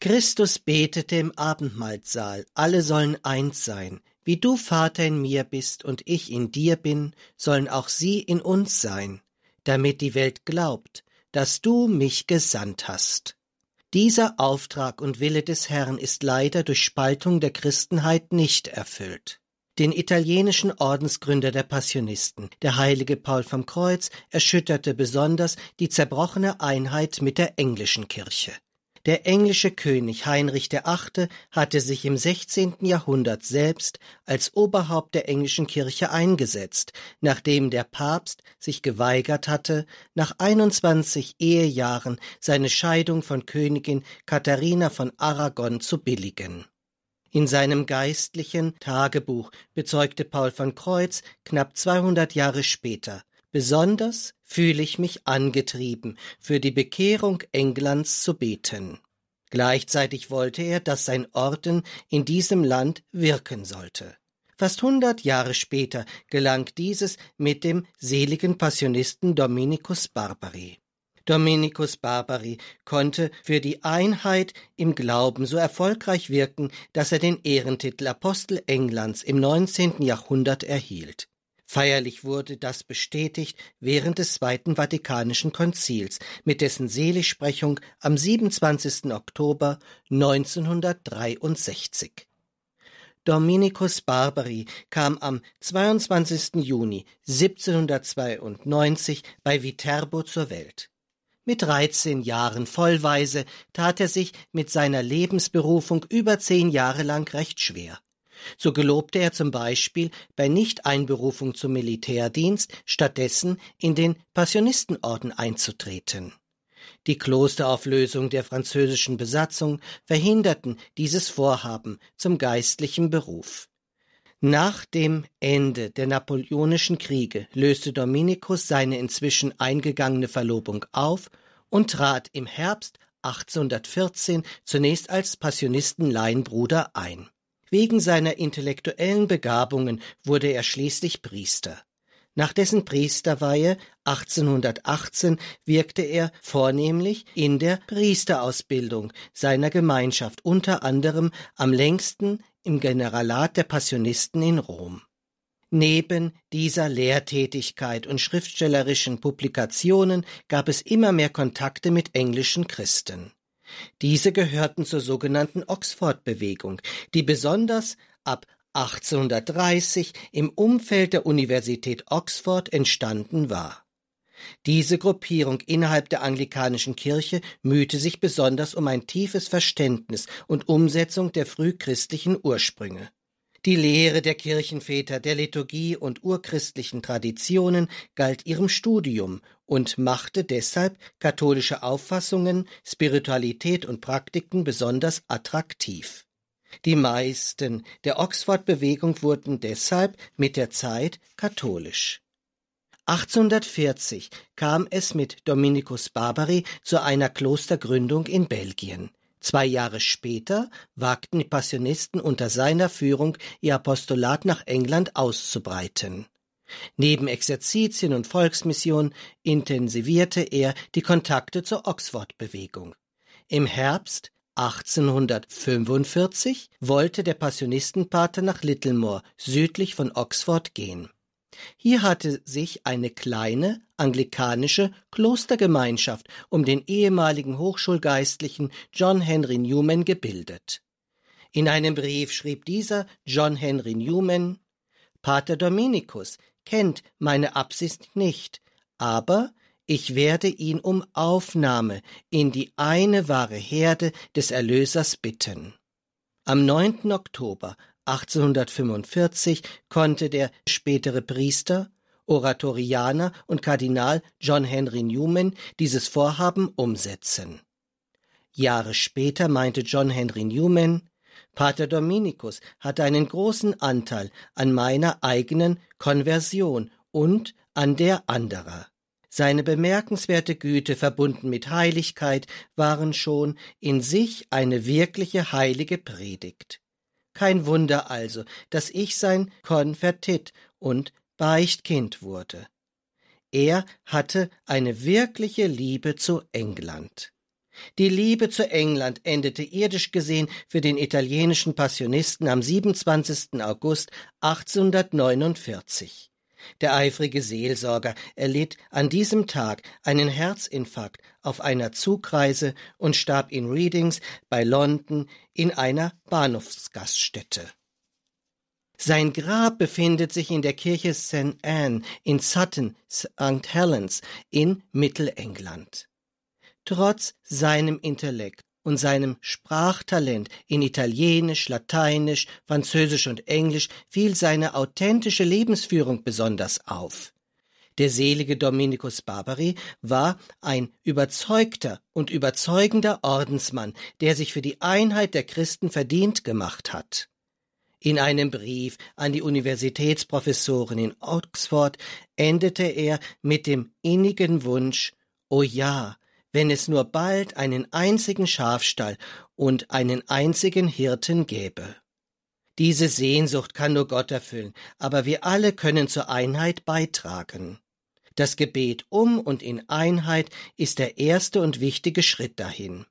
Christus betete im Abendmahlsaal, alle sollen eins sein. Wie du, Vater, in mir bist und ich in dir bin, sollen auch sie in uns sein, damit die Welt glaubt, dass du mich gesandt hast. Dieser Auftrag und Wille des Herrn ist leider durch Spaltung der Christenheit nicht erfüllt. Den italienischen Ordensgründer der Passionisten, der heilige Paul vom Kreuz, erschütterte besonders die zerbrochene Einheit mit der englischen Kirche. Der englische König Heinrich VIII. hatte sich im 16. Jahrhundert selbst als Oberhaupt der englischen Kirche eingesetzt, nachdem der Papst sich geweigert hatte, nach 21 Ehejahren seine Scheidung von Königin Katharina von Aragon zu billigen. In seinem geistlichen Tagebuch bezeugte Paul von Kreuz knapp 200 Jahre später, Besonders fühle ich mich angetrieben, für die Bekehrung Englands zu beten. Gleichzeitig wollte er, dass sein Orden in diesem Land wirken sollte. Fast hundert Jahre später gelang dieses mit dem seligen Passionisten Dominikus Barbari. Dominikus Barbari konnte für die Einheit im Glauben so erfolgreich wirken, dass er den Ehrentitel Apostel Englands im 19. Jahrhundert erhielt. Feierlich wurde das bestätigt während des Zweiten Vatikanischen Konzils, mit dessen Seligsprechung am 27. Oktober 1963. Dominikus Barbari kam am 22. Juni 1792 bei Viterbo zur Welt. Mit 13 Jahren vollweise tat er sich mit seiner Lebensberufung über zehn Jahre lang recht schwer. So gelobte er zum Beispiel bei Nichteinberufung zum Militärdienst stattdessen in den Passionistenorden einzutreten. Die Klosterauflösung der französischen Besatzung verhinderten dieses Vorhaben zum geistlichen Beruf. Nach dem Ende der Napoleonischen Kriege löste Dominikus seine inzwischen eingegangene Verlobung auf und trat im Herbst 1814 zunächst als Passionistenlaienbruder ein. Wegen seiner intellektuellen Begabungen wurde er schließlich Priester. Nach dessen Priesterweihe 1818 wirkte er vornehmlich in der Priesterausbildung seiner Gemeinschaft, unter anderem am längsten im Generalat der Passionisten in Rom. Neben dieser Lehrtätigkeit und schriftstellerischen Publikationen gab es immer mehr Kontakte mit englischen Christen. Diese gehörten zur sogenannten Oxford-Bewegung, die besonders ab 1830 im Umfeld der Universität Oxford entstanden war. Diese Gruppierung innerhalb der anglikanischen Kirche mühte sich besonders um ein tiefes Verständnis und Umsetzung der frühchristlichen Ursprünge. Die Lehre der Kirchenväter, der Liturgie und urchristlichen Traditionen galt ihrem Studium und machte deshalb katholische Auffassungen, Spiritualität und Praktiken besonders attraktiv. Die meisten der Oxford-Bewegung wurden deshalb mit der Zeit katholisch. 1840 kam es mit Dominikus Barbary zu einer Klostergründung in Belgien. Zwei Jahre später wagten die Passionisten unter seiner Führung ihr Apostolat nach England auszubreiten. Neben Exerzitien und Volksmission intensivierte er die Kontakte zur Oxford-Bewegung. Im Herbst 1845 wollte der Passionistenpater nach Littlemore südlich von Oxford gehen. Hier hatte sich eine kleine anglikanische Klostergemeinschaft um den ehemaligen Hochschulgeistlichen John Henry Newman gebildet. In einem Brief schrieb dieser John Henry Newman Pater Dominikus kennt meine Absicht nicht, aber ich werde ihn um Aufnahme in die eine wahre Herde des Erlösers bitten. Am 9. Oktober 1845 konnte der spätere Priester, Oratorianer und Kardinal John Henry Newman dieses Vorhaben umsetzen. Jahre später meinte John Henry Newman, Pater Dominikus hatte einen großen Anteil an meiner eigenen Konversion und an der anderer. Seine bemerkenswerte Güte verbunden mit Heiligkeit waren schon in sich eine wirkliche heilige Predigt. Kein Wunder also, dass ich sein Konvertit und Beichtkind wurde. Er hatte eine wirkliche Liebe zu England. Die Liebe zu England endete irdisch gesehen für den italienischen Passionisten am 27. August 1849. Der eifrige Seelsorger erlitt an diesem Tag einen Herzinfarkt auf einer Zugreise und starb in Readings bei London in einer Bahnhofsgaststätte. Sein Grab befindet sich in der Kirche St. Anne in Sutton, St. Helens in Mittelengland. Trotz seinem Intellekt und seinem Sprachtalent in Italienisch, Lateinisch, Französisch und Englisch fiel seine authentische Lebensführung besonders auf. Der selige Dominikus Barbary war ein überzeugter und überzeugender Ordensmann, der sich für die Einheit der Christen verdient gemacht hat. In einem Brief an die Universitätsprofessoren in Oxford endete er mit dem innigen Wunsch, O ja, wenn es nur bald einen einzigen Schafstall und einen einzigen Hirten gäbe. Diese Sehnsucht kann nur Gott erfüllen, aber wir alle können zur Einheit beitragen. Das Gebet um und in Einheit ist der erste und wichtige Schritt dahin.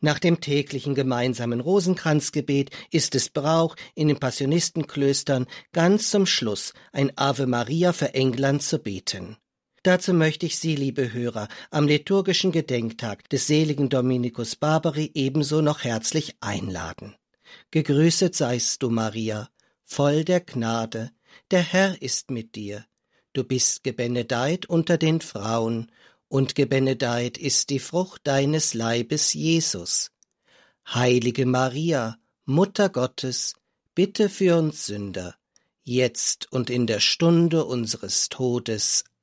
Nach dem täglichen gemeinsamen Rosenkranzgebet ist es Brauch, in den Passionistenklöstern ganz zum Schluss ein Ave Maria für England zu beten. Dazu möchte ich Sie, liebe Hörer, am liturgischen Gedenktag des seligen Dominikus Barbary ebenso noch herzlich einladen. Gegrüßet seist du, Maria, voll der Gnade, der Herr ist mit dir. Du bist gebenedeit unter den Frauen, und gebenedeit ist die Frucht deines Leibes, Jesus. Heilige Maria, Mutter Gottes, bitte für uns Sünder, jetzt und in der Stunde unseres Todes.